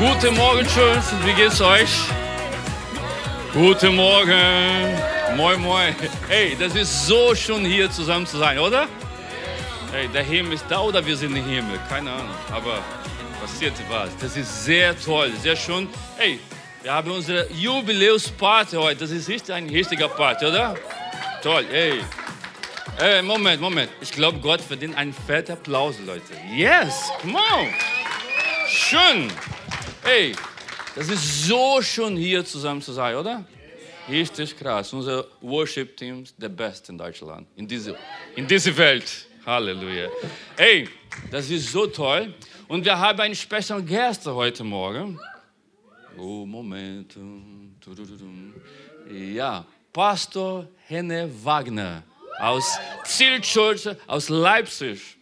Guten Morgen, Schulz. Wie geht's euch? Guten Morgen. Moin, moin. Hey, das ist so schön, hier zusammen zu sein, oder? Hey, der Himmel ist da oder wir sind im Himmel? Keine Ahnung. Aber passiert was. Das ist sehr toll, sehr schön. Hey, wir haben unsere Jubiläumsparty heute. Das ist richtig ein richtiger Party, oder? Toll, hey. Hey, Moment, Moment. Ich glaube, Gott verdient einen fetten Applaus, Leute. Yes, come on. Schön. Hey, das ist so schön, hier zusammen zu sein, oder? Richtig krass. Unser Worship-Team ist der Beste in Deutschland, in dieser, in dieser Welt. Halleluja. Hey, das ist so toll. Und wir haben einen speziellen Gast heute Morgen. Oh, Moment. Ja, Pastor Henne Wagner aus Zielchurch aus Leipzig.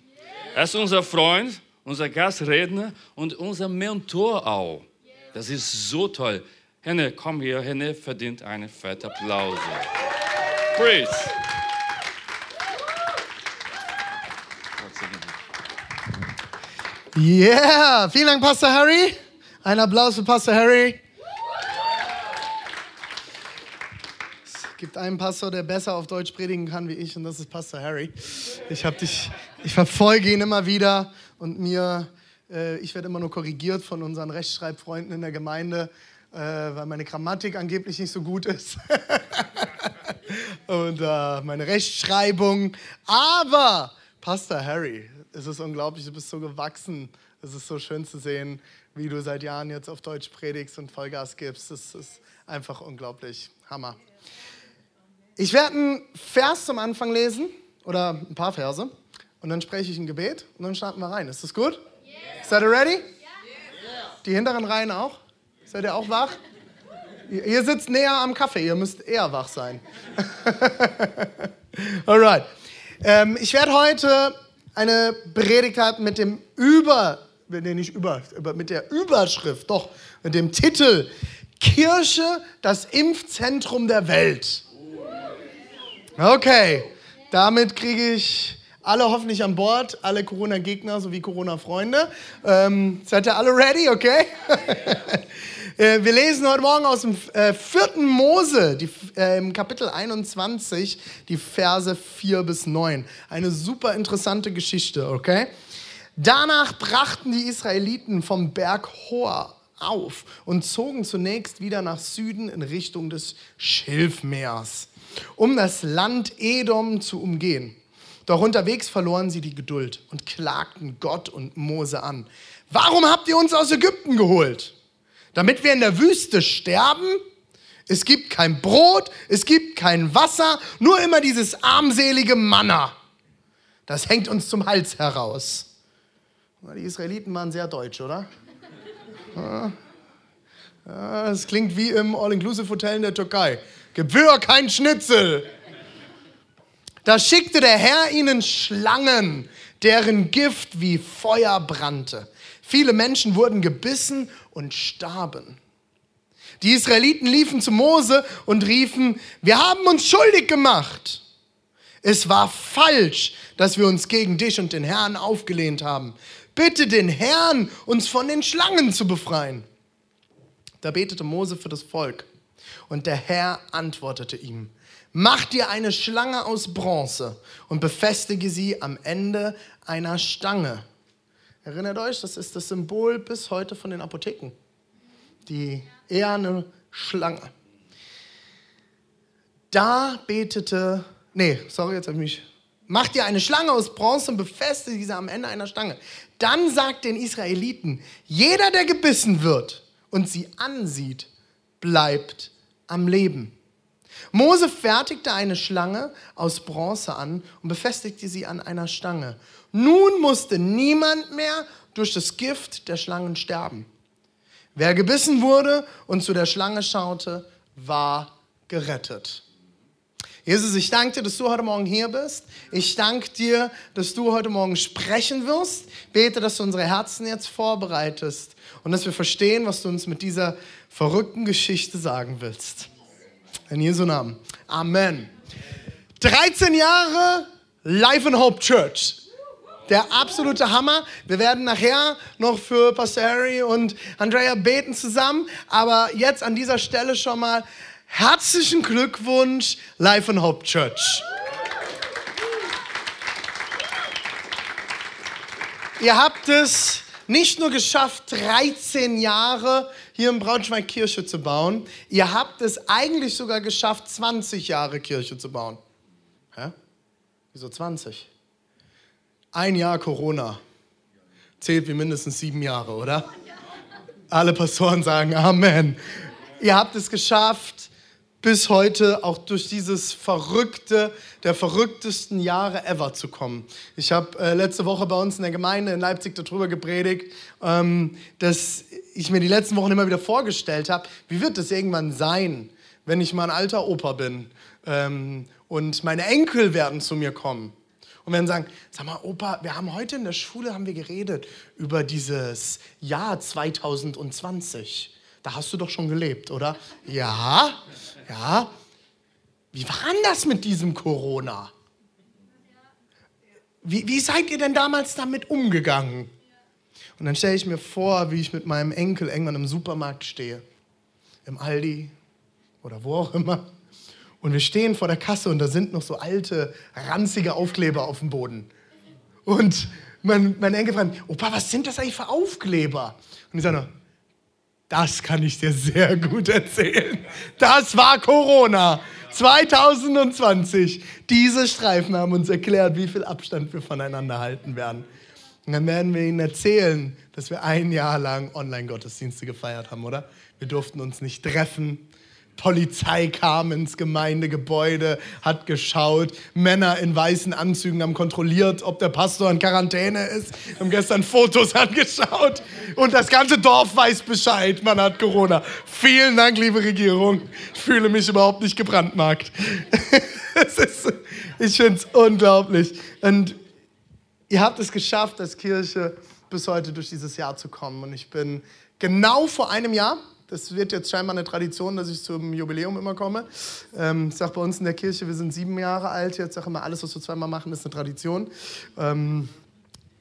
Er ist unser Freund, unser Gastredner und unser Mentor auch. Das ist so toll. Henne, komm hier. Henne verdient einen fetten Applaus. Praise. Yeah, vielen Dank, Pastor Harry. Ein Applaus für Pastor Harry. Es gibt einen Pastor, der besser auf Deutsch predigen kann wie ich, und das ist Pastor Harry. Ich habe dich, ich verfolge ihn immer wieder und mir, äh, ich werde immer nur korrigiert von unseren Rechtschreibfreunden in der Gemeinde, äh, weil meine Grammatik angeblich nicht so gut ist. und äh, meine Rechtschreibung. Aber Pastor Harry, es ist unglaublich, du bist so gewachsen. Es ist so schön zu sehen, wie du seit Jahren jetzt auf Deutsch predigst und Vollgas gibst. Das ist einfach unglaublich. Hammer. Ich werde einen Vers zum Anfang lesen oder ein paar Verse und dann spreche ich ein Gebet und dann starten wir rein. Ist das gut? Yeah. Seid ihr ready? Yeah. Die hinteren Reihen auch? Seid ihr auch wach? Ihr sitzt näher am Kaffee, ihr müsst eher wach sein. Alright. Ähm, ich werde heute eine Predigt halten mit dem Über, nee, nicht über, mit der Überschrift, doch, mit dem Titel Kirche, das Impfzentrum der Welt. Okay, damit kriege ich alle hoffentlich an Bord, alle Corona-Gegner sowie Corona-Freunde. Ähm, seid ihr alle ready, okay? Äh, wir lesen heute Morgen aus dem äh, Mose, die, äh, im Kapitel 21, die Verse 4 bis 9. Eine super interessante Geschichte, okay? Danach brachten die Israeliten vom Berg Hor auf und zogen zunächst wieder nach Süden in Richtung des Schilfmeers, um das Land Edom zu umgehen. Doch unterwegs verloren sie die Geduld und klagten Gott und Mose an. Warum habt ihr uns aus Ägypten geholt? damit wir in der Wüste sterben. Es gibt kein Brot, es gibt kein Wasser, nur immer dieses armselige Manna. Das hängt uns zum Hals heraus. Die Israeliten waren sehr deutsch, oder? Das klingt wie im All-Inclusive-Hotel in der Türkei. Gebühr kein Schnitzel. Da schickte der Herr ihnen Schlangen, deren Gift wie Feuer brannte. Viele Menschen wurden gebissen und starben. Die Israeliten liefen zu Mose und riefen, wir haben uns schuldig gemacht. Es war falsch, dass wir uns gegen dich und den Herrn aufgelehnt haben. Bitte den Herrn, uns von den Schlangen zu befreien. Da betete Mose für das Volk. Und der Herr antwortete ihm, mach dir eine Schlange aus Bronze und befestige sie am Ende einer Stange. Erinnert euch, das ist das Symbol bis heute von den Apotheken. Die eherne Schlange. Da betete, nee, sorry, jetzt habe ich mich. Macht ihr eine Schlange aus Bronze und befestigt diese am Ende einer Stange. Dann sagt den Israeliten, jeder, der gebissen wird und sie ansieht, bleibt am Leben. Mose fertigte eine Schlange aus Bronze an und befestigte sie an einer Stange. Nun musste niemand mehr durch das Gift der Schlangen sterben. Wer gebissen wurde und zu der Schlange schaute, war gerettet. Jesus, ich danke dir, dass du heute Morgen hier bist. Ich danke dir, dass du heute Morgen sprechen wirst. Bete, dass du unsere Herzen jetzt vorbereitest und dass wir verstehen, was du uns mit dieser verrückten Geschichte sagen willst. In Jesu Namen. Amen. 13 Jahre Life in Hope Church. Der absolute Hammer. Wir werden nachher noch für Pastor Harry und Andrea beten zusammen. Aber jetzt an dieser Stelle schon mal herzlichen Glückwunsch, Life and Hope Church. Ihr habt es nicht nur geschafft, 13 Jahre hier in Braunschweig Kirche zu bauen, ihr habt es eigentlich sogar geschafft, 20 Jahre Kirche zu bauen. Hä? Wieso 20? Ein Jahr Corona zählt wie mindestens sieben Jahre, oder? Alle Pastoren sagen Amen. Ihr habt es geschafft, bis heute auch durch dieses verrückte, der verrücktesten Jahre ever zu kommen. Ich habe äh, letzte Woche bei uns in der Gemeinde in Leipzig darüber gepredigt, ähm, dass ich mir die letzten Wochen immer wieder vorgestellt habe, wie wird es irgendwann sein, wenn ich mal ein alter Opa bin ähm, und meine Enkel werden zu mir kommen und werden sagen, sag mal, Opa, wir haben heute in der Schule haben wir geredet über dieses Jahr 2020. Da hast du doch schon gelebt, oder? Ja, ja. Wie war denn das mit diesem Corona? Wie, wie seid ihr denn damals damit umgegangen? Und dann stelle ich mir vor, wie ich mit meinem Enkel irgendwann im Supermarkt stehe. Im Aldi oder wo auch immer. Und wir stehen vor der Kasse und da sind noch so alte, ranzige Aufkleber auf dem Boden. Und mein, mein Enkel fragt, Opa, was sind das eigentlich für Aufkleber? Und ich sage das kann ich dir sehr gut erzählen. Das war Corona 2020. Diese Streifen haben uns erklärt, wie viel Abstand wir voneinander halten werden. Und dann werden wir ihnen erzählen, dass wir ein Jahr lang Online-Gottesdienste gefeiert haben, oder? Wir durften uns nicht treffen. Polizei kam ins Gemeindegebäude, hat geschaut. Männer in weißen Anzügen haben kontrolliert, ob der Pastor in Quarantäne ist. Haben gestern Fotos angeschaut. Und das ganze Dorf weiß Bescheid, man hat Corona. Vielen Dank, liebe Regierung. Ich fühle mich überhaupt nicht gebrandmarkt. ist, ich finde es unglaublich. Und ihr habt es geschafft, als Kirche bis heute durch dieses Jahr zu kommen. Und ich bin genau vor einem Jahr, das wird jetzt scheinbar eine Tradition, dass ich zum Jubiläum immer komme. Ähm, ich sage bei uns in der Kirche, wir sind sieben Jahre alt. Jetzt sage immer, alles, was wir zweimal machen, ist eine Tradition. Ähm,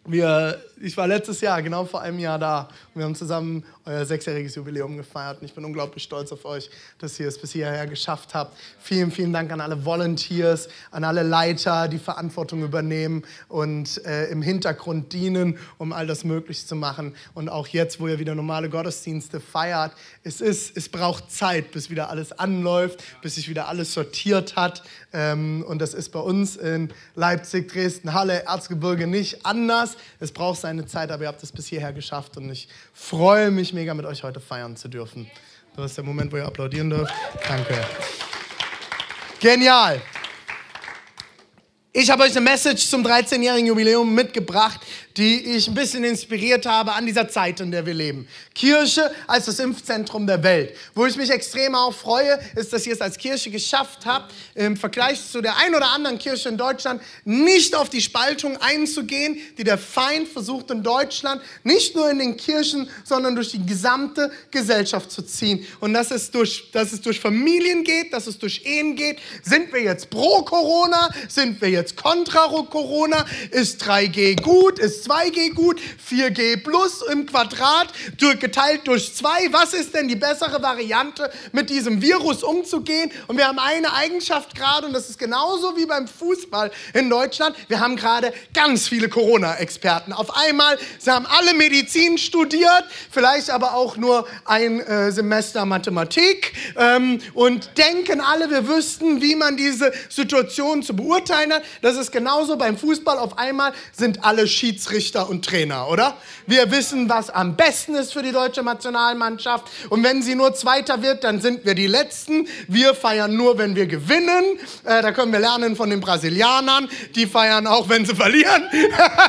wir, ich war letztes Jahr, genau vor einem Jahr da. Wir haben zusammen euer sechsjähriges Jubiläum gefeiert. Und ich bin unglaublich stolz auf euch, dass ihr es bis hierher geschafft habt. Vielen, vielen Dank an alle Volunteers, an alle Leiter, die Verantwortung übernehmen und äh, im Hintergrund dienen, um all das möglich zu machen. Und auch jetzt, wo ihr wieder normale Gottesdienste feiert, es, ist, es braucht Zeit, bis wieder alles anläuft, bis sich wieder alles sortiert hat. Ähm, und das ist bei uns in Leipzig, Dresden, Halle, Erzgebirge nicht anders. Es braucht seine Zeit, aber ihr habt es bis hierher geschafft und ich freue mich mega, mit euch heute feiern zu dürfen. Das ist der Moment, wo ihr applaudieren dürft. Danke. Genial. Ich habe euch eine Message zum 13-jährigen Jubiläum mitgebracht, die ich ein bisschen inspiriert habe an dieser Zeit, in der wir leben. Kirche als das Impfzentrum der Welt. Wo ich mich extrem auch freue, ist, dass ihr es als Kirche geschafft habt, im Vergleich zu der ein oder anderen Kirche in Deutschland nicht auf die Spaltung einzugehen, die der Feind versucht in Deutschland, nicht nur in den Kirchen, sondern durch die gesamte Gesellschaft zu ziehen. Und dass es durch, dass es durch Familien geht, dass es durch Ehen geht. Sind wir jetzt pro Corona? Sind wir jetzt kontra Corona? Ist 3G gut? Ist 2G gut, 4G plus im Quadrat geteilt durch 2. Was ist denn die bessere Variante, mit diesem Virus umzugehen? Und wir haben eine Eigenschaft gerade, und das ist genauso wie beim Fußball in Deutschland. Wir haben gerade ganz viele Corona-Experten. Auf einmal, sie haben alle Medizin studiert, vielleicht aber auch nur ein äh, Semester Mathematik ähm, und denken alle, wir wüssten, wie man diese Situation zu beurteilen hat. Das ist genauso beim Fußball. Auf einmal sind alle Schiedsrichter und Trainer, oder? Wir wissen, was am besten ist für die deutsche Nationalmannschaft. Und wenn sie nur Zweiter wird, dann sind wir die Letzten. Wir feiern nur, wenn wir gewinnen. Äh, da können wir lernen von den Brasilianern. Die feiern auch, wenn sie verlieren.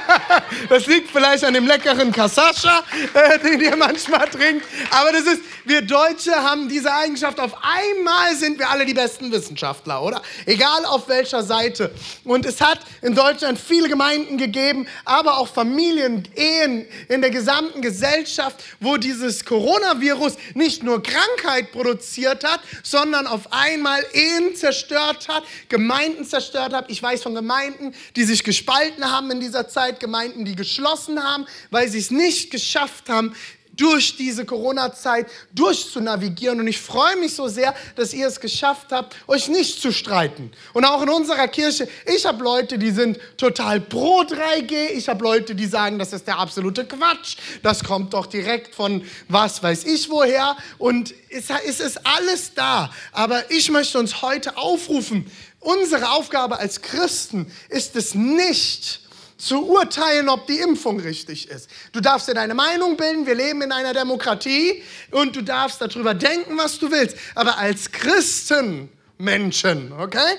das liegt vielleicht an dem leckeren Kasascha, äh, den ihr manchmal trinkt. Aber das ist, wir Deutsche haben diese Eigenschaft. Auf einmal sind wir alle die besten Wissenschaftler, oder? Egal auf welcher Seite. Und es hat in Deutschland viele Gemeinden gegeben, aber auch Familien, Ehen in der gesamten Gesellschaft, wo dieses Coronavirus nicht nur Krankheit produziert hat, sondern auf einmal Ehen zerstört hat, Gemeinden zerstört hat. Ich weiß von Gemeinden, die sich gespalten haben in dieser Zeit, Gemeinden, die geschlossen haben, weil sie es nicht geschafft haben, durch diese Corona-Zeit durchzunavigieren. Und ich freue mich so sehr, dass ihr es geschafft habt, euch nicht zu streiten. Und auch in unserer Kirche, ich habe Leute, die sind total pro 3G. Ich habe Leute, die sagen, das ist der absolute Quatsch. Das kommt doch direkt von was weiß ich woher. Und es ist alles da. Aber ich möchte uns heute aufrufen, unsere Aufgabe als Christen ist es nicht, zu urteilen, ob die Impfung richtig ist. Du darfst dir deine Meinung bilden, wir leben in einer Demokratie und du darfst darüber denken, was du willst. Aber als Christenmenschen, okay,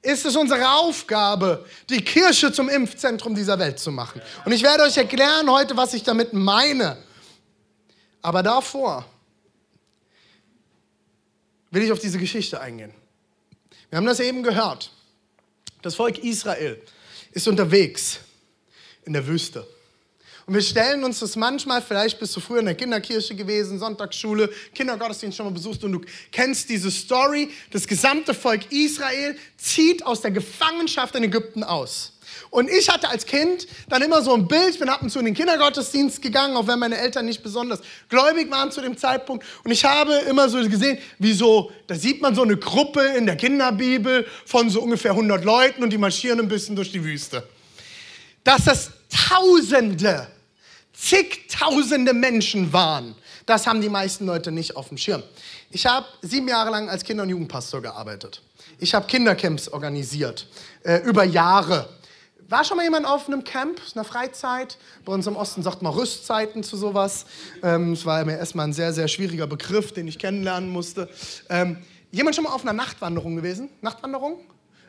ist es unsere Aufgabe, die Kirche zum Impfzentrum dieser Welt zu machen. Und ich werde euch erklären heute, was ich damit meine. Aber davor will ich auf diese Geschichte eingehen. Wir haben das eben gehört. Das Volk Israel ist unterwegs in der Wüste. Und wir stellen uns das manchmal, vielleicht bist du früher in der Kinderkirche gewesen, Sonntagsschule, Kindergottesdienst schon mal besucht und du kennst diese Story. Das gesamte Volk Israel zieht aus der Gefangenschaft in Ägypten aus. Und ich hatte als Kind dann immer so ein Bild, bin ab und zu in den Kindergottesdienst gegangen, auch wenn meine Eltern nicht besonders gläubig waren zu dem Zeitpunkt. Und ich habe immer so gesehen, wie so, da sieht man so eine Gruppe in der Kinderbibel von so ungefähr 100 Leuten und die marschieren ein bisschen durch die Wüste. Dass das Tausende, zigtausende Menschen waren, das haben die meisten Leute nicht auf dem Schirm. Ich habe sieben Jahre lang als Kinder- und Jugendpastor gearbeitet. Ich habe Kindercamps organisiert, äh, über Jahre. War schon mal jemand auf einem Camp, einer Freizeit? Bei uns im Osten sagt man Rüstzeiten zu sowas. Ähm, es war mir erstmal ein sehr, sehr schwieriger Begriff, den ich kennenlernen musste. Ähm, jemand schon mal auf einer Nachtwanderung gewesen? Nachtwanderung?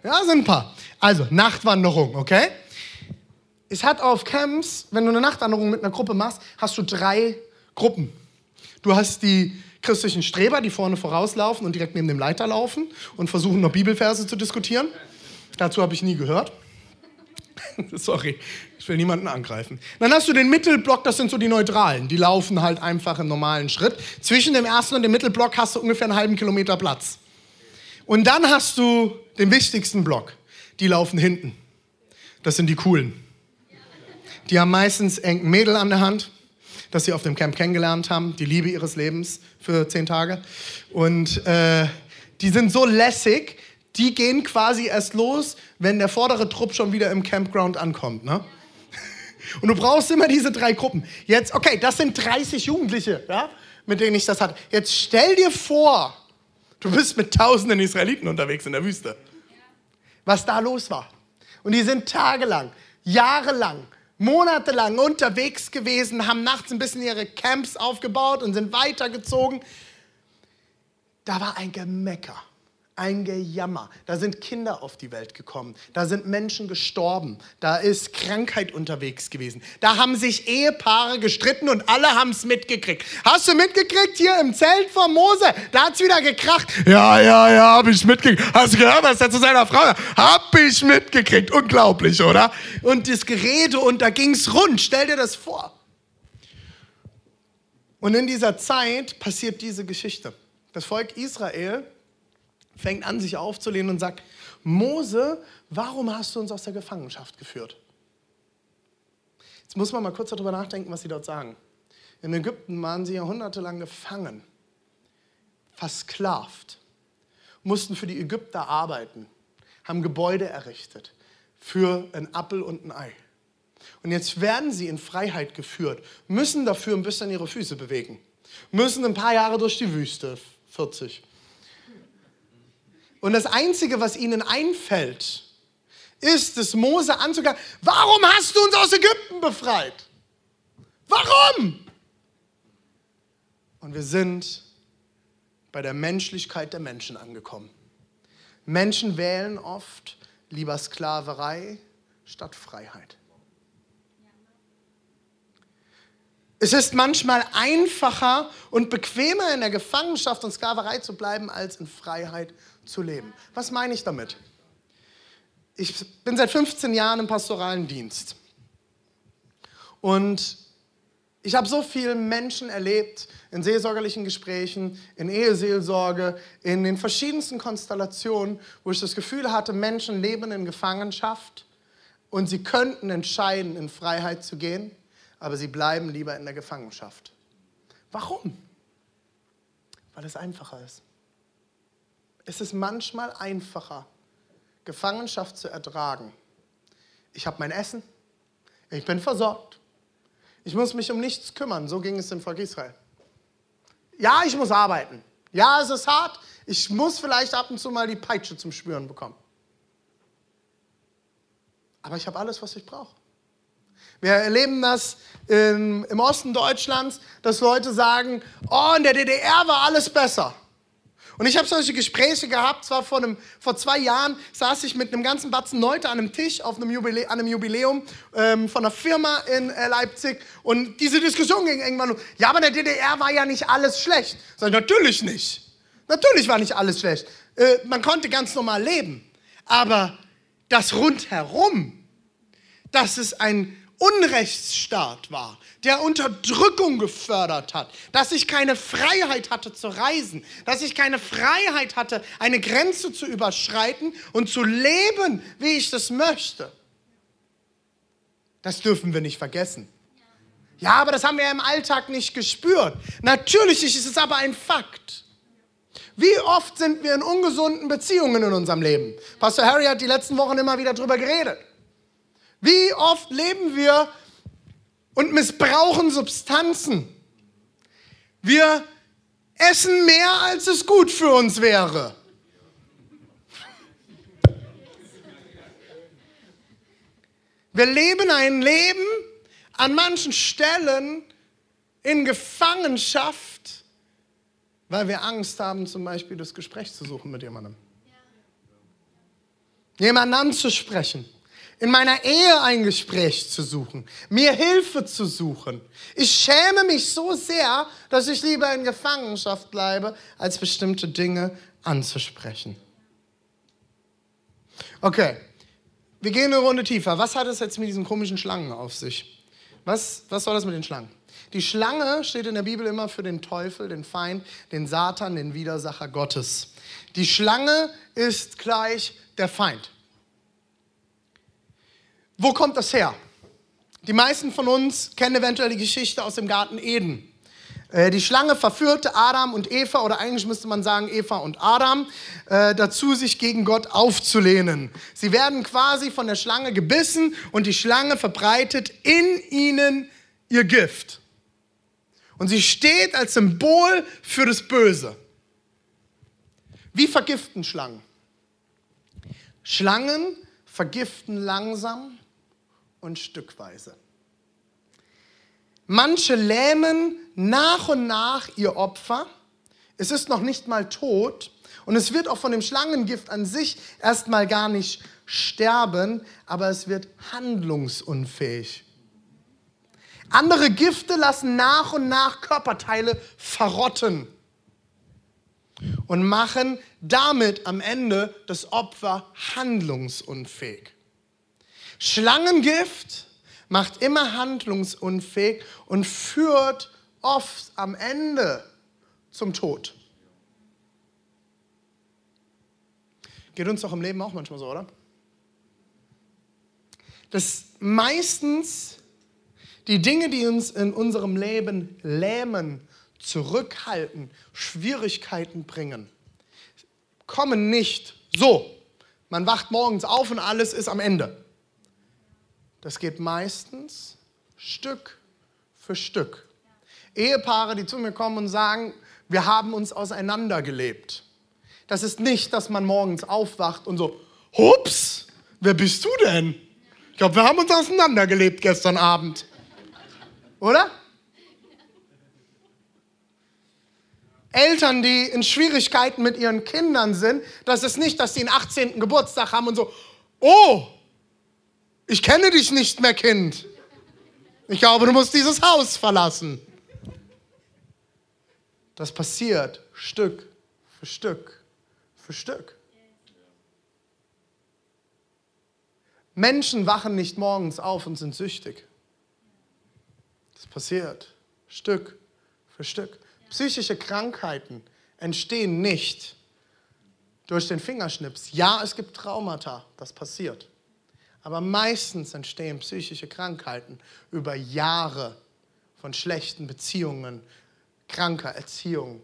Ja, sind ein paar. Also, Nachtwanderung, okay? Es hat auf Camps, wenn du eine Nachtwanderung mit einer Gruppe machst, hast du drei Gruppen. Du hast die christlichen Streber, die vorne vorauslaufen und direkt neben dem Leiter laufen und versuchen noch Bibelverse zu diskutieren. Dazu habe ich nie gehört. Sorry, ich will niemanden angreifen. Dann hast du den Mittelblock, das sind so die Neutralen. Die laufen halt einfach im normalen Schritt. Zwischen dem ersten und dem Mittelblock hast du ungefähr einen halben Kilometer Platz. Und dann hast du den wichtigsten Block. Die laufen hinten. Das sind die Coolen. Die haben meistens ein Mädel an der Hand, das sie auf dem Camp kennengelernt haben, die Liebe ihres Lebens für zehn Tage. Und äh, die sind so lässig, die gehen quasi erst los, wenn der vordere Trupp schon wieder im Campground ankommt. Ne? Und du brauchst immer diese drei Gruppen. Jetzt, okay, das sind 30 Jugendliche, ja, mit denen ich das hatte. Jetzt stell dir vor, du bist mit tausenden Israeliten unterwegs in der Wüste. Was da los war. Und die sind tagelang, jahrelang, monatelang unterwegs gewesen, haben nachts ein bisschen ihre Camps aufgebaut und sind weitergezogen. Da war ein Gemecker ein Gejammer. Da sind Kinder auf die Welt gekommen. Da sind Menschen gestorben. Da ist Krankheit unterwegs gewesen. Da haben sich Ehepaare gestritten und alle haben es mitgekriegt. Hast du mitgekriegt hier im Zelt von Mose? Da hat es wieder gekracht. Ja, ja, ja, habe ich mitgekriegt. Hast du gehört, was er zu seiner Frau sagt? Hab ich mitgekriegt. Unglaublich, oder? Und das Gerede und da ging es rund. Stell dir das vor. Und in dieser Zeit passiert diese Geschichte. Das Volk Israel fängt an, sich aufzulehnen und sagt, Mose, warum hast du uns aus der Gefangenschaft geführt? Jetzt muss man mal kurz darüber nachdenken, was sie dort sagen. In Ägypten waren sie jahrhundertelang gefangen, versklavt, mussten für die Ägypter arbeiten, haben Gebäude errichtet für ein Appel und ein Ei. Und jetzt werden sie in Freiheit geführt, müssen dafür ein bisschen ihre Füße bewegen, müssen ein paar Jahre durch die Wüste, 40, und das Einzige, was ihnen einfällt, ist es, Mose anzugehen. Warum hast du uns aus Ägypten befreit? Warum? Und wir sind bei der Menschlichkeit der Menschen angekommen. Menschen wählen oft lieber Sklaverei statt Freiheit. Es ist manchmal einfacher und bequemer in der Gefangenschaft und Sklaverei zu bleiben, als in Freiheit zu leben. Was meine ich damit? ich bin seit 15 Jahren im pastoralen Dienst. Und ich habe so viele Menschen erlebt in seelsorgerlichen Gesprächen, in Eheseelsorge, in den verschiedensten Konstellationen, wo ich das Gefühl hatte, Menschen leben in Gefangenschaft und sie könnten entscheiden, in Freiheit zu gehen, aber sie bleiben lieber in der Gefangenschaft. Warum? Weil es einfacher ist. Es ist manchmal einfacher, Gefangenschaft zu ertragen. Ich habe mein Essen, ich bin versorgt, ich muss mich um nichts kümmern. So ging es dem Volk Israel. Ja, ich muss arbeiten. Ja, es ist hart. Ich muss vielleicht ab und zu mal die Peitsche zum Spüren bekommen. Aber ich habe alles, was ich brauche. Wir erleben das im, im Osten Deutschlands, dass Leute sagen, oh, in der DDR war alles besser. Und ich habe solche Gespräche gehabt, zwar vor, einem, vor zwei Jahren saß ich mit einem ganzen Batzen Leute an einem Tisch auf einem Jubiläum, an einem Jubiläum ähm, von einer Firma in äh, Leipzig und diese Diskussion ging irgendwann um, ja, aber in der DDR war ja nicht alles schlecht. Sag ich, natürlich nicht. Natürlich war nicht alles schlecht. Äh, man konnte ganz normal leben. Aber das rundherum, dass es ein Unrechtsstaat war, der Unterdrückung gefördert hat, dass ich keine Freiheit hatte zu reisen, dass ich keine Freiheit hatte, eine Grenze zu überschreiten und zu leben, wie ich das möchte. Das dürfen wir nicht vergessen. Ja, aber das haben wir im Alltag nicht gespürt. Natürlich ist es aber ein Fakt. Wie oft sind wir in ungesunden Beziehungen in unserem Leben? Pastor Harry hat die letzten Wochen immer wieder darüber geredet. Wie oft leben wir und missbrauchen Substanzen? Wir essen mehr, als es gut für uns wäre. Wir leben ein Leben an manchen Stellen in Gefangenschaft, weil wir Angst haben, zum Beispiel das Gespräch zu suchen mit jemandem. Jemanden anzusprechen in meiner Ehe ein Gespräch zu suchen, mir Hilfe zu suchen. Ich schäme mich so sehr, dass ich lieber in Gefangenschaft bleibe, als bestimmte Dinge anzusprechen. Okay, wir gehen eine Runde tiefer. Was hat es jetzt mit diesen komischen Schlangen auf sich? Was, was soll das mit den Schlangen? Die Schlange steht in der Bibel immer für den Teufel, den Feind, den Satan, den Widersacher Gottes. Die Schlange ist gleich der Feind. Wo kommt das her? Die meisten von uns kennen eventuell die Geschichte aus dem Garten Eden. Äh, die Schlange verführte Adam und Eva, oder eigentlich müsste man sagen Eva und Adam, äh, dazu, sich gegen Gott aufzulehnen. Sie werden quasi von der Schlange gebissen und die Schlange verbreitet in ihnen ihr Gift. Und sie steht als Symbol für das Böse. Wie vergiften Schlangen? Schlangen vergiften langsam und stückweise. Manche lähmen nach und nach ihr Opfer. Es ist noch nicht mal tot und es wird auch von dem Schlangengift an sich erstmal gar nicht sterben, aber es wird handlungsunfähig. Andere Gifte lassen nach und nach Körperteile verrotten und machen damit am Ende das Opfer handlungsunfähig. Schlangengift macht immer handlungsunfähig und führt oft am Ende zum Tod. Geht uns doch im Leben auch manchmal so, oder? Dass meistens die Dinge, die uns in unserem Leben lähmen, zurückhalten, Schwierigkeiten bringen, kommen nicht so. Man wacht morgens auf und alles ist am Ende. Das geht meistens Stück für Stück. Ehepaare, die zu mir kommen und sagen, wir haben uns auseinandergelebt. Das ist nicht, dass man morgens aufwacht und so, hups, wer bist du denn? Ich glaube, wir haben uns auseinandergelebt gestern Abend. Oder? Eltern, die in Schwierigkeiten mit ihren Kindern sind, das ist nicht, dass sie einen 18. Geburtstag haben und so, oh, ich kenne dich nicht mehr, Kind. Ich glaube, du musst dieses Haus verlassen. Das passiert Stück für Stück für Stück. Menschen wachen nicht morgens auf und sind süchtig. Das passiert Stück für Stück. Psychische Krankheiten entstehen nicht durch den Fingerschnips. Ja, es gibt Traumata, das passiert. Aber meistens entstehen psychische Krankheiten über Jahre von schlechten Beziehungen, kranker Erziehung,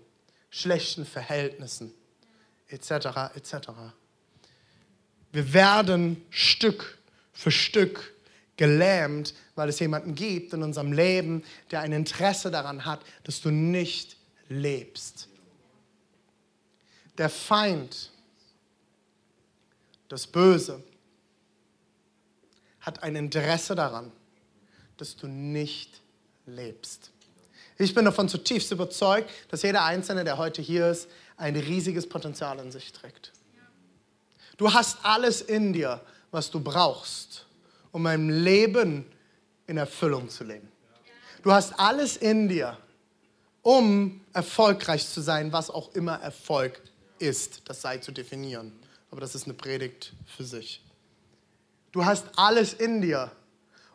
schlechten Verhältnissen etc. etc. Wir werden Stück für Stück gelähmt, weil es jemanden gibt in unserem Leben, der ein Interesse daran hat, dass du nicht lebst. Der Feind, das Böse, hat ein Interesse daran, dass du nicht lebst. Ich bin davon zutiefst überzeugt, dass jeder Einzelne, der heute hier ist, ein riesiges Potenzial in sich trägt. Du hast alles in dir, was du brauchst, um ein Leben in Erfüllung zu leben. Du hast alles in dir, um erfolgreich zu sein, was auch immer Erfolg ist. Das sei zu definieren. Aber das ist eine Predigt für sich. Du hast alles in dir,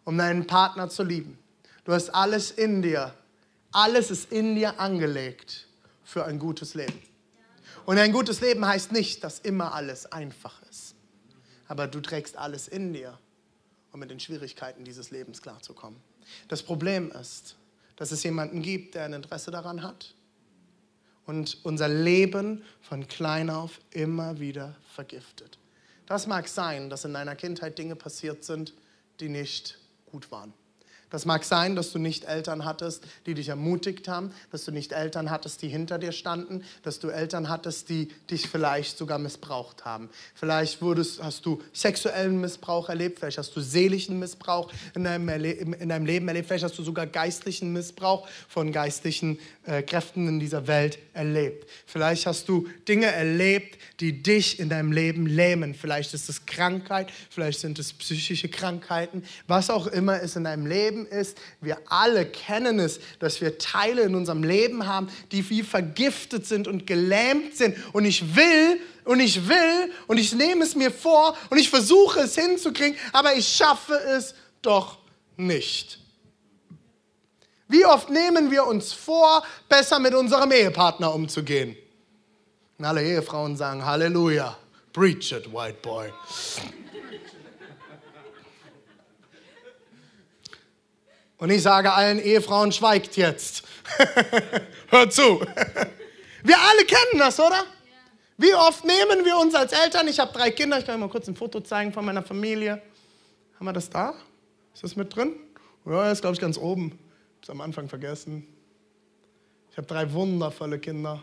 um deinen Partner zu lieben. Du hast alles in dir. Alles ist in dir angelegt für ein gutes Leben. Und ein gutes Leben heißt nicht, dass immer alles einfach ist. Aber du trägst alles in dir, um mit den Schwierigkeiten dieses Lebens klarzukommen. Das Problem ist, dass es jemanden gibt, der ein Interesse daran hat und unser Leben von klein auf immer wieder vergiftet. Das mag sein, dass in deiner Kindheit Dinge passiert sind, die nicht gut waren. Das mag sein, dass du nicht Eltern hattest, die dich ermutigt haben, dass du nicht Eltern hattest, die hinter dir standen, dass du Eltern hattest, die dich vielleicht sogar missbraucht haben. Vielleicht wurdest, hast du sexuellen Missbrauch erlebt, vielleicht hast du seelischen Missbrauch in deinem, in deinem Leben erlebt, vielleicht hast du sogar geistlichen Missbrauch von geistlichen äh, Kräften in dieser Welt erlebt. Vielleicht hast du Dinge erlebt, die dich in deinem Leben lähmen. Vielleicht ist es Krankheit, vielleicht sind es psychische Krankheiten, was auch immer es in deinem Leben Leben ist. Wir alle kennen es, dass wir Teile in unserem Leben haben, die wie vergiftet sind und gelähmt sind. Und ich will und ich will und ich nehme es mir vor und ich versuche es hinzukriegen, aber ich schaffe es doch nicht. Wie oft nehmen wir uns vor, besser mit unserem Ehepartner umzugehen? Und alle Ehefrauen sagen Halleluja. Preach it, white boy. Und ich sage allen Ehefrauen, schweigt jetzt. Hört zu. wir alle kennen das, oder? Wie oft nehmen wir uns als Eltern, ich habe drei Kinder, ich kann euch mal kurz ein Foto zeigen von meiner Familie. Haben wir das da? Ist das mit drin? Ja, das ist, glaube ich, ganz oben. Ich habe es am Anfang vergessen. Ich habe drei wundervolle Kinder.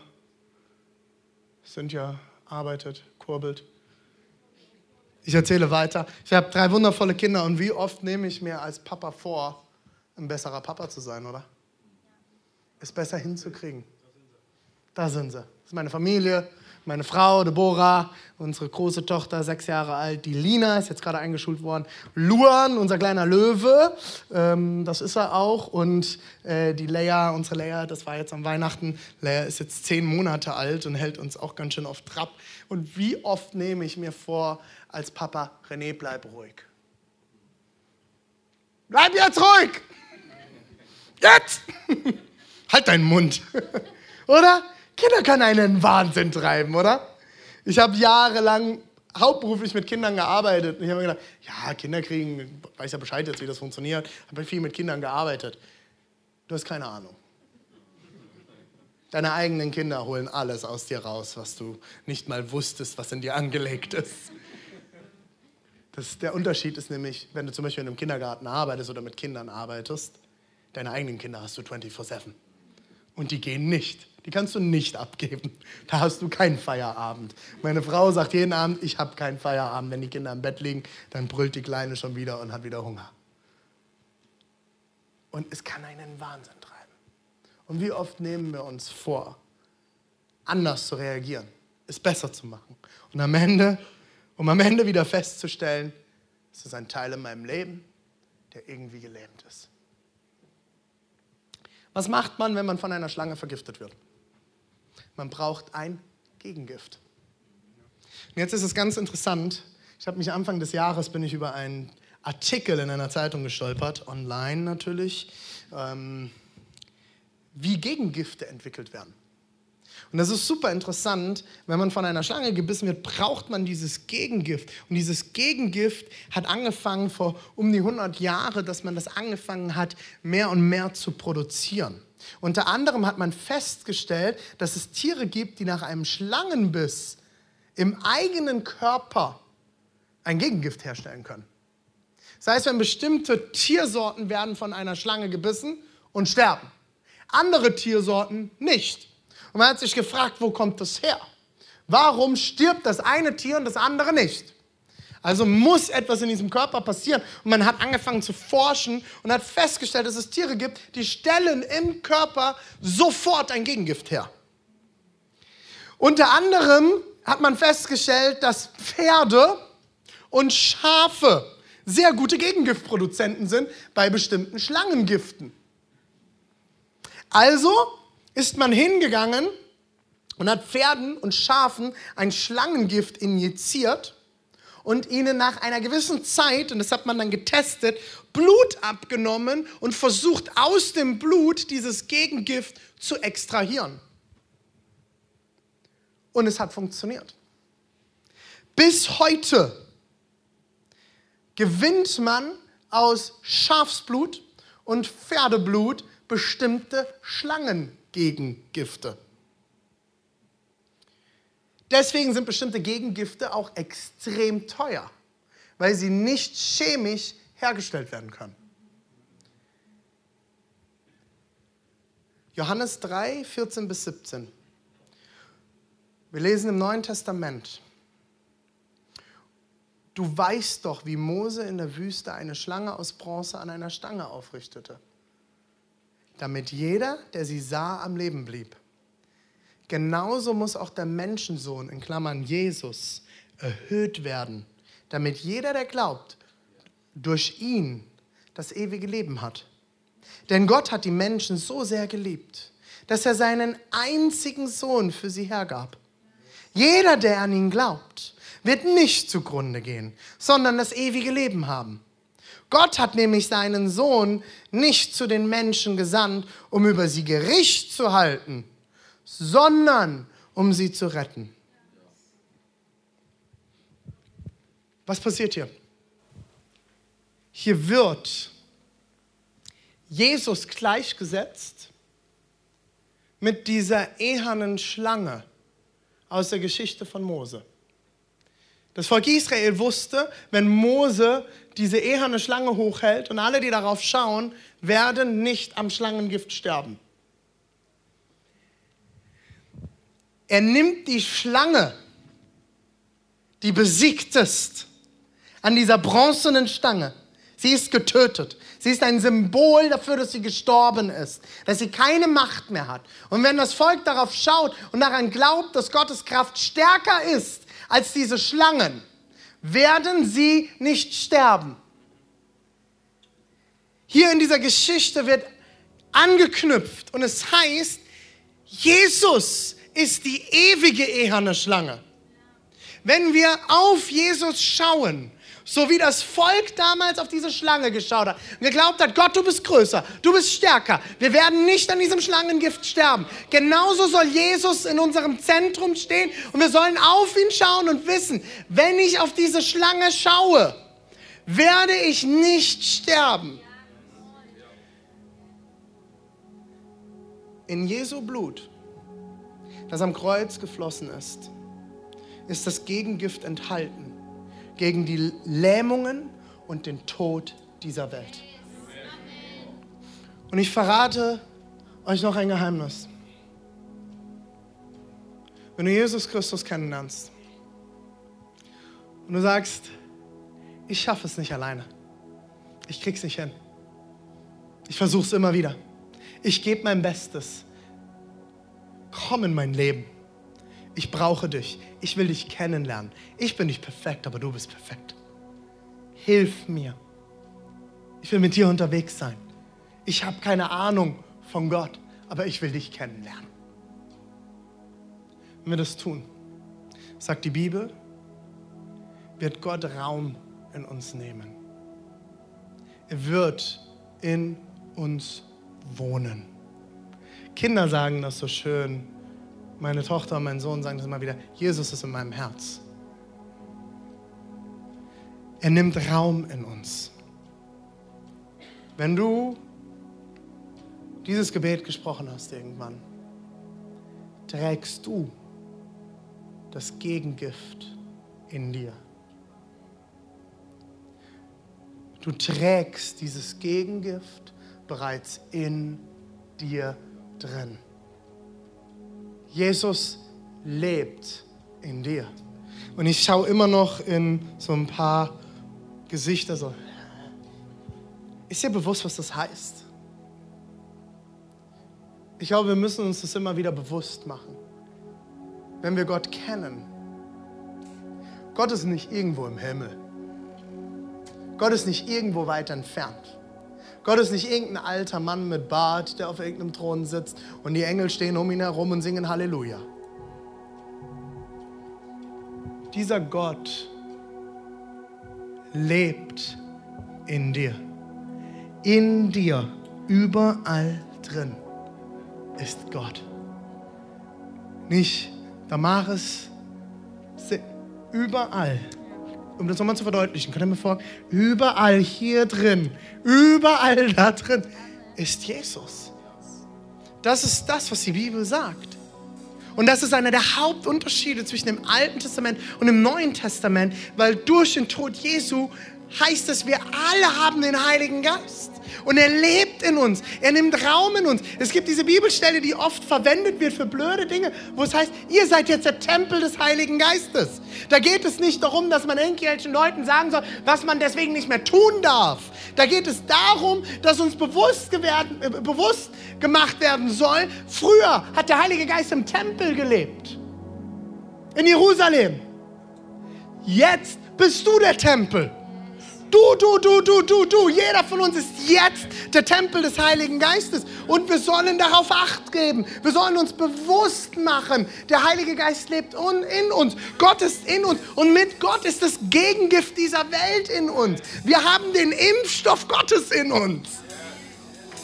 Cynthia arbeitet, kurbelt. Ich erzähle weiter. Ich habe drei wundervolle Kinder und wie oft nehme ich mir als Papa vor, ein besserer Papa zu sein, oder? Es besser hinzukriegen. Da sind sie. Das ist meine Familie, meine Frau, Deborah, unsere große Tochter, sechs Jahre alt, die Lina ist jetzt gerade eingeschult worden, Luan, unser kleiner Löwe, ähm, das ist er auch, und äh, die Leia, unsere Leia, das war jetzt am Weihnachten, Leia ist jetzt zehn Monate alt und hält uns auch ganz schön auf Trab. Und wie oft nehme ich mir vor, als Papa, René, bleib ruhig. Bleib jetzt ruhig! Jetzt! halt deinen Mund. oder? Kinder können einen Wahnsinn treiben, oder? Ich habe jahrelang hauptberuflich mit Kindern gearbeitet. Ich habe mir gedacht, ja, Kinder kriegen, weiß ja Bescheid jetzt, wie das funktioniert. Habe viel mit Kindern gearbeitet. Du hast keine Ahnung. Deine eigenen Kinder holen alles aus dir raus, was du nicht mal wusstest, was in dir angelegt ist. Das, der Unterschied ist nämlich, wenn du zum Beispiel in einem Kindergarten arbeitest oder mit Kindern arbeitest, Deine eigenen Kinder hast du 24-7. Und die gehen nicht. Die kannst du nicht abgeben. Da hast du keinen Feierabend. Meine Frau sagt jeden Abend, ich habe keinen Feierabend. Wenn die Kinder im Bett liegen, dann brüllt die Kleine schon wieder und hat wieder Hunger. Und es kann einen Wahnsinn treiben. Und wie oft nehmen wir uns vor, anders zu reagieren, es besser zu machen. Und am Ende, um am Ende wieder festzustellen, es ist ein Teil in meinem Leben, der irgendwie gelähmt ist. Was macht man, wenn man von einer Schlange vergiftet wird? Man braucht ein Gegengift. Und jetzt ist es ganz interessant. Ich habe mich Anfang des Jahres bin ich über einen Artikel in einer Zeitung gestolpert, online natürlich, ähm, wie Gegengifte entwickelt werden. Und das ist super interessant, wenn man von einer Schlange gebissen wird, braucht man dieses Gegengift. Und dieses Gegengift hat angefangen vor um die 100 Jahre, dass man das angefangen hat, mehr und mehr zu produzieren. Unter anderem hat man festgestellt, dass es Tiere gibt, die nach einem Schlangenbiss im eigenen Körper ein Gegengift herstellen können. Das heißt, wenn bestimmte Tiersorten werden von einer Schlange gebissen und sterben, andere Tiersorten nicht. Und man hat sich gefragt, wo kommt das her? Warum stirbt das eine Tier und das andere nicht? Also muss etwas in diesem Körper passieren. Und man hat angefangen zu forschen und hat festgestellt, dass es Tiere gibt, die stellen im Körper sofort ein Gegengift her. Unter anderem hat man festgestellt, dass Pferde und Schafe sehr gute Gegengiftproduzenten sind bei bestimmten Schlangengiften. Also ist man hingegangen und hat Pferden und Schafen ein Schlangengift injiziert und ihnen nach einer gewissen Zeit, und das hat man dann getestet, Blut abgenommen und versucht aus dem Blut dieses Gegengift zu extrahieren. Und es hat funktioniert. Bis heute gewinnt man aus Schafsblut und Pferdeblut bestimmte Schlangengegengifte. Deswegen sind bestimmte Gegengifte auch extrem teuer, weil sie nicht chemisch hergestellt werden können. Johannes 3, 14 bis 17. Wir lesen im Neuen Testament. Du weißt doch, wie Mose in der Wüste eine Schlange aus Bronze an einer Stange aufrichtete, damit jeder, der sie sah, am Leben blieb. Genauso muss auch der Menschensohn, in Klammern Jesus, erhöht werden, damit jeder, der glaubt, durch ihn das ewige Leben hat. Denn Gott hat die Menschen so sehr geliebt, dass er seinen einzigen Sohn für sie hergab. Jeder, der an ihn glaubt, wird nicht zugrunde gehen, sondern das ewige Leben haben. Gott hat nämlich seinen Sohn nicht zu den Menschen gesandt, um über sie Gericht zu halten, sondern um sie zu retten. Was passiert hier? Hier wird Jesus gleichgesetzt mit dieser ehernen Schlange aus der Geschichte von Mose. Das Volk Israel wusste, wenn Mose diese eherne Schlange hochhält und alle, die darauf schauen, werden nicht am Schlangengift sterben. Er nimmt die Schlange, die besiegt ist, an dieser bronzenen Stange. Sie ist getötet. Sie ist ein Symbol dafür, dass sie gestorben ist, dass sie keine Macht mehr hat. Und wenn das Volk darauf schaut und daran glaubt, dass Gottes Kraft stärker ist als diese Schlangen, werden sie nicht sterben. Hier in dieser Geschichte wird angeknüpft und es heißt, Jesus ist die ewige eherne Schlange. Wenn wir auf Jesus schauen, so wie das Volk damals auf diese Schlange geschaut hat und geglaubt hat, Gott, du bist größer, du bist stärker, wir werden nicht an diesem Schlangengift sterben. Genauso soll Jesus in unserem Zentrum stehen und wir sollen auf ihn schauen und wissen, wenn ich auf diese Schlange schaue, werde ich nicht sterben. In Jesu Blut das am Kreuz geflossen ist, ist das Gegengift enthalten gegen die Lähmungen und den Tod dieser Welt. Und ich verrate euch noch ein Geheimnis. Wenn du Jesus Christus kennenlernst und du sagst, ich schaffe es nicht alleine, ich krieg's nicht hin, ich versuche es immer wieder, ich gebe mein Bestes, komm in mein Leben. Ich brauche dich. Ich will dich kennenlernen. Ich bin nicht perfekt, aber du bist perfekt. Hilf mir. Ich will mit dir unterwegs sein. Ich habe keine Ahnung von Gott, aber ich will dich kennenlernen. Wenn wir das tun, sagt die Bibel, wird Gott Raum in uns nehmen. Er wird in uns wohnen. Kinder sagen das so schön. Meine Tochter und mein Sohn sagen das immer wieder. Jesus ist in meinem Herz. Er nimmt Raum in uns. Wenn du dieses Gebet gesprochen hast irgendwann, trägst du das Gegengift in dir. Du trägst dieses Gegengift bereits in dir drin. Jesus lebt in dir. Und ich schaue immer noch in so ein paar Gesichter so. Ist dir bewusst, was das heißt? Ich glaube, wir müssen uns das immer wieder bewusst machen. Wenn wir Gott kennen. Gott ist nicht irgendwo im Himmel. Gott ist nicht irgendwo weit entfernt. Gott ist nicht irgendein alter Mann mit Bart, der auf irgendeinem Thron sitzt und die Engel stehen um ihn herum und singen Halleluja. Dieser Gott lebt in dir. In dir, überall drin ist Gott. Nicht Damaris, überall um das nochmal zu verdeutlichen, könnt ihr mir vor, überall hier drin, überall da drin ist Jesus. Das ist das, was die Bibel sagt. Und das ist einer der Hauptunterschiede zwischen dem Alten Testament und dem Neuen Testament, weil durch den Tod Jesu heißt es, wir alle haben den Heiligen Geist. Und er lebt in uns. Er nimmt Raum in uns. Es gibt diese Bibelstelle, die oft verwendet wird für blöde Dinge, wo es heißt, ihr seid jetzt der Tempel des Heiligen Geistes. Da geht es nicht darum, dass man irgendwelchen Leuten sagen soll, was man deswegen nicht mehr tun darf. Da geht es darum, dass uns bewusst, werden, äh, bewusst gemacht werden soll, früher hat der Heilige Geist im Tempel gelebt. In Jerusalem. Jetzt bist du der Tempel. Du, du, du, du, du, du. Jeder von uns ist jetzt der Tempel des Heiligen Geistes. Und wir sollen darauf Acht geben. Wir sollen uns bewusst machen, der Heilige Geist lebt in uns. Gott ist in uns. Und mit Gott ist das Gegengift dieser Welt in uns. Wir haben den Impfstoff Gottes in uns.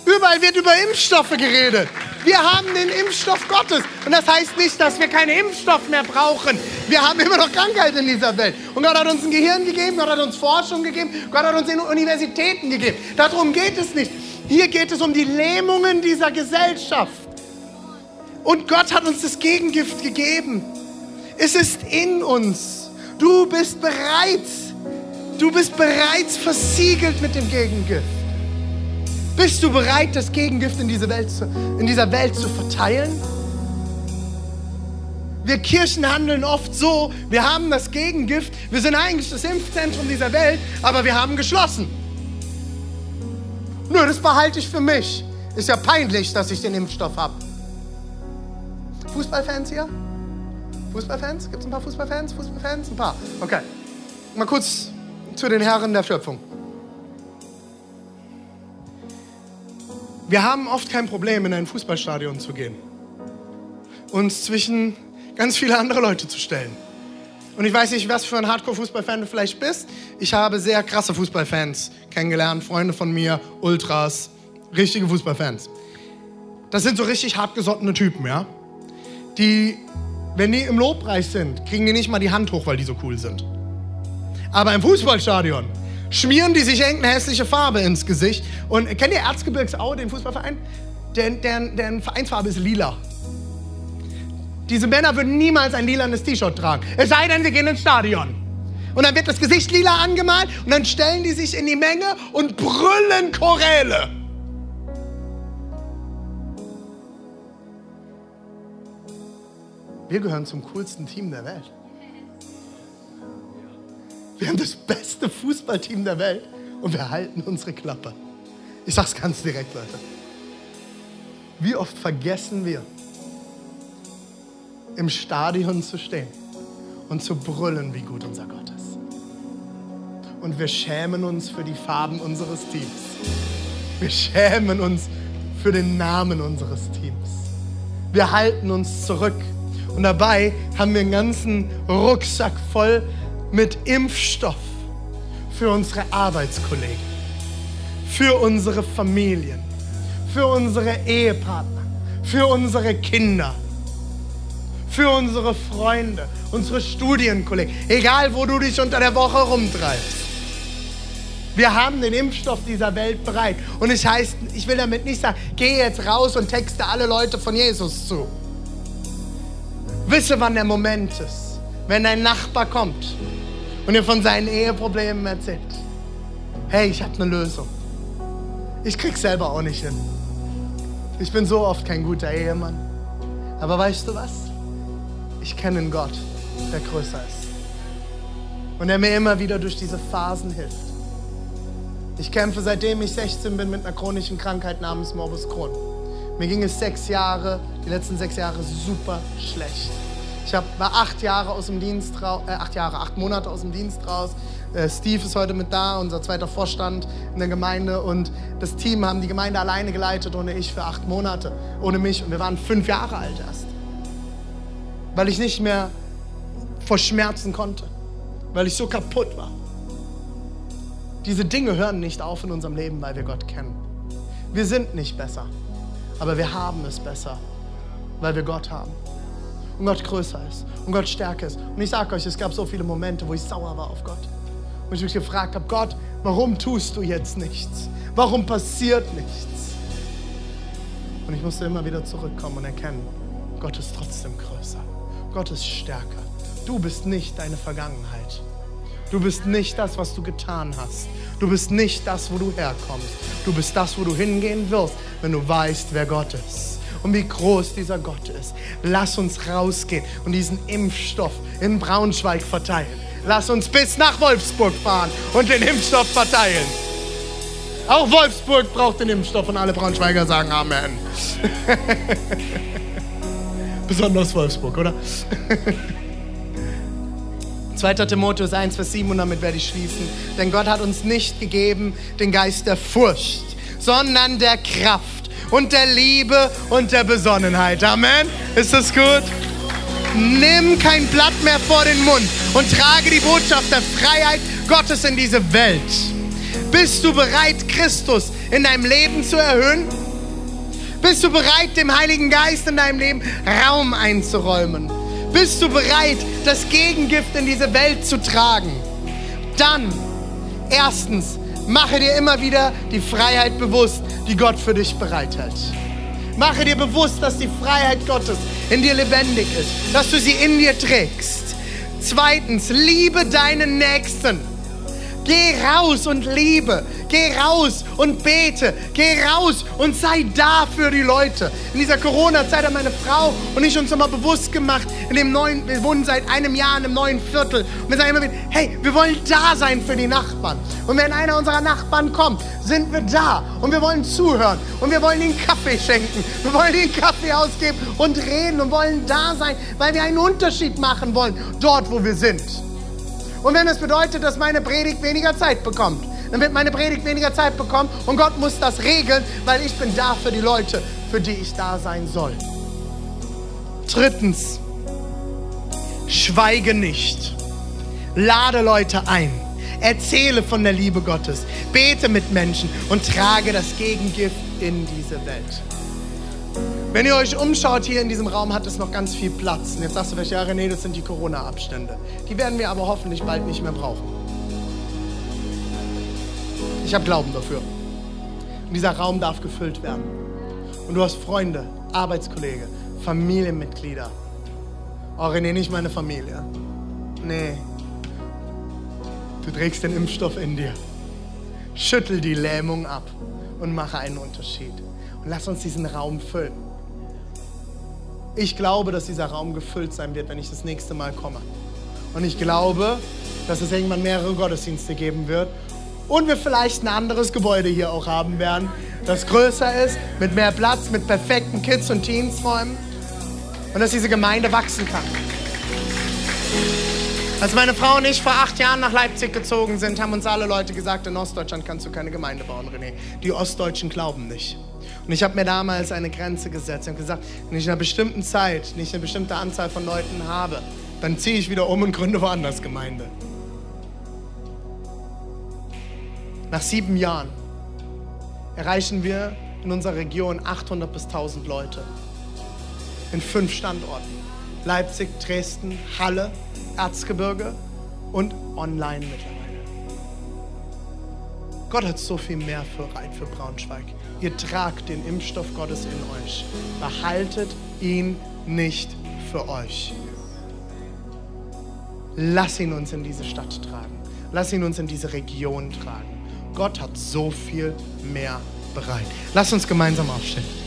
Überall wird über Impfstoffe geredet. Wir haben den Impfstoff Gottes. Und das heißt nicht, dass wir keinen Impfstoff mehr brauchen. Wir haben immer noch Krankheit in dieser Welt. Und Gott hat uns ein Gehirn gegeben, Gott hat uns Forschung gegeben, Gott hat uns Universitäten gegeben. Darum geht es nicht. Hier geht es um die Lähmungen dieser Gesellschaft. Und Gott hat uns das Gegengift gegeben. Es ist in uns. Du bist bereit. Du bist bereits versiegelt mit dem Gegengift. Bist du bereit, das Gegengift in, diese Welt zu, in dieser Welt zu verteilen? Wir Kirchen handeln oft so, wir haben das Gegengift, wir sind eigentlich das Impfzentrum dieser Welt, aber wir haben geschlossen. Nur das behalte ich für mich. Ist ja peinlich, dass ich den Impfstoff habe. Fußballfans hier? Fußballfans? Gibt es ein paar Fußballfans? Fußballfans? Ein paar. Okay. Mal kurz zu den Herren der Schöpfung. Wir haben oft kein Problem, in ein Fußballstadion zu gehen. Uns zwischen ganz viele andere Leute zu stellen. Und ich weiß nicht, was für ein Hardcore-Fußballfan du vielleicht bist. Ich habe sehr krasse Fußballfans kennengelernt, Freunde von mir, Ultras, richtige Fußballfans. Das sind so richtig hartgesottene Typen, ja? Die, wenn die im Lobpreis sind, kriegen die nicht mal die Hand hoch, weil die so cool sind. Aber im Fußballstadion, schmieren die sich irgendeine hässliche Farbe ins Gesicht. Und kennt ihr Erzgebirgsau, den Fußballverein? Deren, deren, deren Vereinsfarbe ist lila. Diese Männer würden niemals ein lilanes T-Shirt tragen. Es sei denn, sie gehen ins Stadion. Und dann wird das Gesicht lila angemalt und dann stellen die sich in die Menge und brüllen Choräle. Wir gehören zum coolsten Team der Welt. Wir haben das beste Fußballteam der Welt und wir halten unsere Klappe. Ich sag's ganz direkt, Leute. Wie oft vergessen wir, im Stadion zu stehen und zu brüllen, wie gut unser Gott ist. Und wir schämen uns für die Farben unseres Teams. Wir schämen uns für den Namen unseres Teams. Wir halten uns zurück. Und dabei haben wir einen ganzen Rucksack voll mit Impfstoff für unsere Arbeitskollegen, für unsere Familien, für unsere Ehepartner, für unsere Kinder, für unsere Freunde, unsere Studienkollegen, egal wo du dich unter der Woche rumtreibst. Wir haben den Impfstoff dieser Welt bereit. Und es heißt, ich will damit nicht sagen, geh jetzt raus und texte alle Leute von Jesus zu. Wisse, wann der Moment ist, wenn dein Nachbar kommt und dir von seinen Eheproblemen erzählt. Hey, ich habe eine Lösung. Ich krieg's selber auch nicht hin. Ich bin so oft kein guter Ehemann. Aber weißt du was? Ich kenne einen Gott, der größer ist. Und der mir immer wieder durch diese Phasen hilft. Ich kämpfe seitdem ich 16 bin mit einer chronischen Krankheit namens Morbus Crohn. Mir ging es sechs Jahre, die letzten sechs Jahre super schlecht. Ich hab, war acht Jahre aus dem Dienst raus, äh, acht Jahre, acht Monate aus dem Dienst raus. Äh, Steve ist heute mit da, unser zweiter Vorstand in der Gemeinde. Und das Team haben die Gemeinde alleine geleitet, ohne ich für acht Monate, ohne mich. Und wir waren fünf Jahre alt erst. Weil ich nicht mehr vor Schmerzen konnte. Weil ich so kaputt war. Diese Dinge hören nicht auf in unserem Leben, weil wir Gott kennen. Wir sind nicht besser, aber wir haben es besser, weil wir Gott haben. Und Gott größer ist und Gott stärker ist. Und ich sage euch, es gab so viele Momente, wo ich sauer war auf Gott. Und ich mich gefragt habe, Gott, warum tust du jetzt nichts? Warum passiert nichts? Und ich musste immer wieder zurückkommen und erkennen, Gott ist trotzdem größer. Gott ist stärker. Du bist nicht deine Vergangenheit. Du bist nicht das, was du getan hast. Du bist nicht das, wo du herkommst. Du bist das, wo du hingehen wirst, wenn du weißt, wer Gott ist und wie groß dieser Gott ist. Lass uns rausgehen und diesen Impfstoff in Braunschweig verteilen. Lass uns bis nach Wolfsburg fahren und den Impfstoff verteilen. Auch Wolfsburg braucht den Impfstoff und alle Braunschweiger sagen Amen. Besonders Wolfsburg, oder? 2. Timotheus 1, Vers 7 und damit werde ich schließen. Denn Gott hat uns nicht gegeben den Geist der Furcht, sondern der Kraft und der Liebe und der Besonnenheit. Amen. Ist das gut? Nimm kein Blatt mehr vor den Mund und trage die Botschaft der Freiheit Gottes in diese Welt. Bist du bereit, Christus in deinem Leben zu erhöhen? Bist du bereit, dem Heiligen Geist in deinem Leben Raum einzuräumen? Bist du bereit, das Gegengift in diese Welt zu tragen? Dann, erstens, mache dir immer wieder die Freiheit bewusst, die Gott für dich bereithält. Mache dir bewusst, dass die Freiheit Gottes in dir lebendig ist, dass du sie in dir trägst. Zweitens, liebe deinen Nächsten. Geh raus und liebe. Geh raus und bete. Geh raus und sei da für die Leute. In dieser Corona-Zeit haben meine Frau und ich uns nochmal bewusst gemacht, in dem neuen, wir wohnen seit einem Jahr in einem neuen Viertel. Und wir sagen immer wieder, hey, wir wollen da sein für die Nachbarn. Und wenn einer unserer Nachbarn kommt, sind wir da. Und wir wollen zuhören. Und wir wollen ihnen Kaffee schenken. Wir wollen ihnen Kaffee ausgeben und reden und wollen da sein, weil wir einen Unterschied machen wollen, dort, wo wir sind. Und wenn es bedeutet, dass meine Predigt weniger Zeit bekommt, dann wird meine Predigt weniger Zeit bekommen und Gott muss das regeln, weil ich bin da für die Leute, für die ich da sein soll. Drittens, schweige nicht. Lade Leute ein. Erzähle von der Liebe Gottes. Bete mit Menschen und trage das Gegengift in diese Welt. Wenn ihr euch umschaut, hier in diesem Raum hat es noch ganz viel Platz. Und jetzt sagst du vielleicht, ja René, das sind die Corona-Abstände. Die werden wir aber hoffentlich bald nicht mehr brauchen. Ich habe Glauben dafür. Und dieser Raum darf gefüllt werden. Und du hast Freunde, Arbeitskollege, Familienmitglieder. Oh René, nicht meine Familie. Nee. Du trägst den Impfstoff in dir. Schüttel die Lähmung ab und mache einen Unterschied. Und lass uns diesen Raum füllen. Ich glaube, dass dieser Raum gefüllt sein wird, wenn ich das nächste Mal komme. Und ich glaube, dass es irgendwann mehrere Gottesdienste geben wird. Und wir vielleicht ein anderes Gebäude hier auch haben werden, das größer ist, mit mehr Platz, mit perfekten Kids- und Teensräumen. Und dass diese Gemeinde wachsen kann. Als meine Frau und ich vor acht Jahren nach Leipzig gezogen sind, haben uns alle Leute gesagt, in Ostdeutschland kannst du keine Gemeinde bauen, René. Die Ostdeutschen glauben nicht. Und ich habe mir damals eine Grenze gesetzt und gesagt, wenn ich in einer bestimmten Zeit nicht eine bestimmte Anzahl von Leuten habe, dann ziehe ich wieder um und gründe woanders Gemeinde. Nach sieben Jahren erreichen wir in unserer Region 800 bis 1000 Leute. In fünf Standorten. Leipzig, Dresden, Halle, Erzgebirge und online mittlerweile. Gott hat so viel mehr bereit für Braunschweig. Ihr tragt den Impfstoff Gottes in euch. Behaltet ihn nicht für euch. Lass ihn uns in diese Stadt tragen. Lass ihn uns in diese Region tragen. Gott hat so viel mehr bereit. Lass uns gemeinsam aufstehen.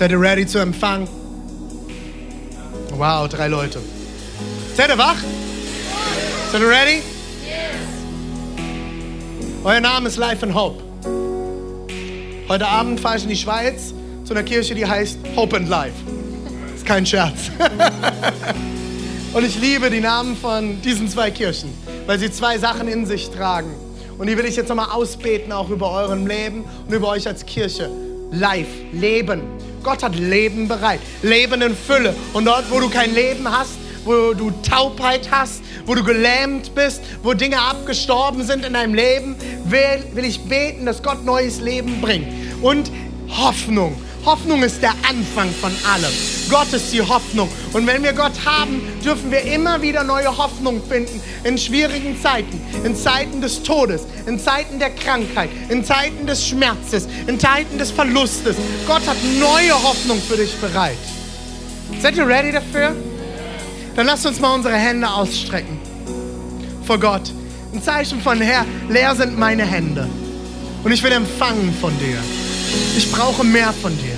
Seid ihr ready zu empfangen? Wow, drei Leute. Seid ihr wach? Seid ihr ready? Euer Name ist Life and Hope. Heute Abend fahre ich in die Schweiz zu einer Kirche, die heißt Hope and Life. Ist kein Scherz. Und ich liebe die Namen von diesen zwei Kirchen, weil sie zwei Sachen in sich tragen. Und die will ich jetzt nochmal ausbeten, auch über euren Leben und über euch als Kirche. Life, Leben. Gott hat Leben bereit. Leben in Fülle. Und dort, wo du kein Leben hast, wo du Taubheit hast, wo du gelähmt bist, wo Dinge abgestorben sind in deinem Leben, will, will ich beten, dass Gott neues Leben bringt. Und Hoffnung. Hoffnung ist der Anfang von allem. Gott ist die Hoffnung. Und wenn wir Gott haben, dürfen wir immer wieder neue Hoffnung finden in schwierigen Zeiten, in Zeiten des Todes, in Zeiten der Krankheit, in Zeiten des Schmerzes, in Zeiten des Verlustes. Gott hat neue Hoffnung für dich bereit. Seid ihr ready dafür? Dann lasst uns mal unsere Hände ausstrecken vor Gott. Ein Zeichen von Herr, leer sind meine Hände. Und ich will empfangen von dir. Ich brauche mehr von dir.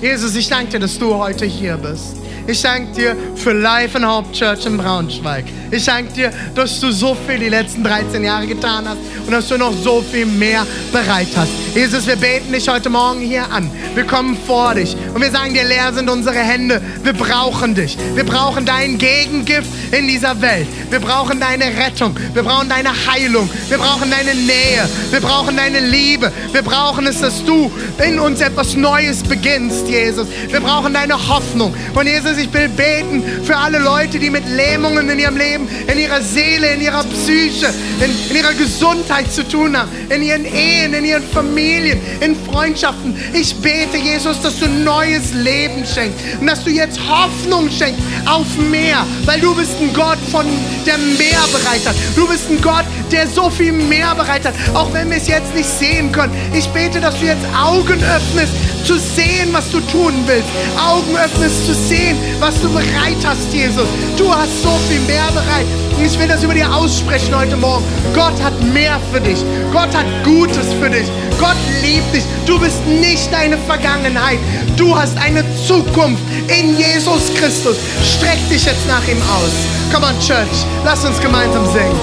Jesus, ich danke dir, dass du heute hier bist. Ich danke dir für Life and Hope Church in Braunschweig. Ich danke dir, dass du so viel die letzten 13 Jahre getan hast und dass du noch so viel mehr bereit hast. Jesus, wir beten dich heute Morgen hier an. Wir kommen vor dich und wir sagen dir, leer sind unsere Hände. Wir brauchen dich. Wir brauchen dein Gegengift in dieser Welt. Wir brauchen deine Rettung. Wir brauchen deine Heilung. Wir brauchen deine Nähe. Wir brauchen deine Liebe. Wir brauchen es, dass du in uns etwas Neues beginnst, Jesus. Wir brauchen deine Hoffnung. Und Jesus, ich will beten für alle Leute, die mit Lähmungen in ihrem Leben, in ihrer Seele, in ihrer Psyche, in, in ihrer Gesundheit zu tun haben, in ihren Ehen, in ihren Familien, in Freundschaften. Ich bete, Jesus, dass du neues Leben schenkst und dass du jetzt Hoffnung schenkst auf mehr, weil du bist ein Gott von der mehr bereit hat. Du bist ein Gott, der so viel mehr bereit hat, auch wenn wir es jetzt nicht sehen können. Ich bete, dass du jetzt Augen öffnest, zu sehen, was du tun willst. Augen öffnest, zu sehen, was du bereit hast, Jesus. Du hast so viel mehr bereit. Und ich will das über dir aussprechen heute Morgen. Gott hat mehr für dich. Gott hat Gutes für dich. Gott liebt dich. Du bist nicht deine Vergangenheit. Du hast eine Zukunft in Jesus Christus. Streck dich jetzt nach ihm aus. Come on, Church. Lass uns gemeinsam singen.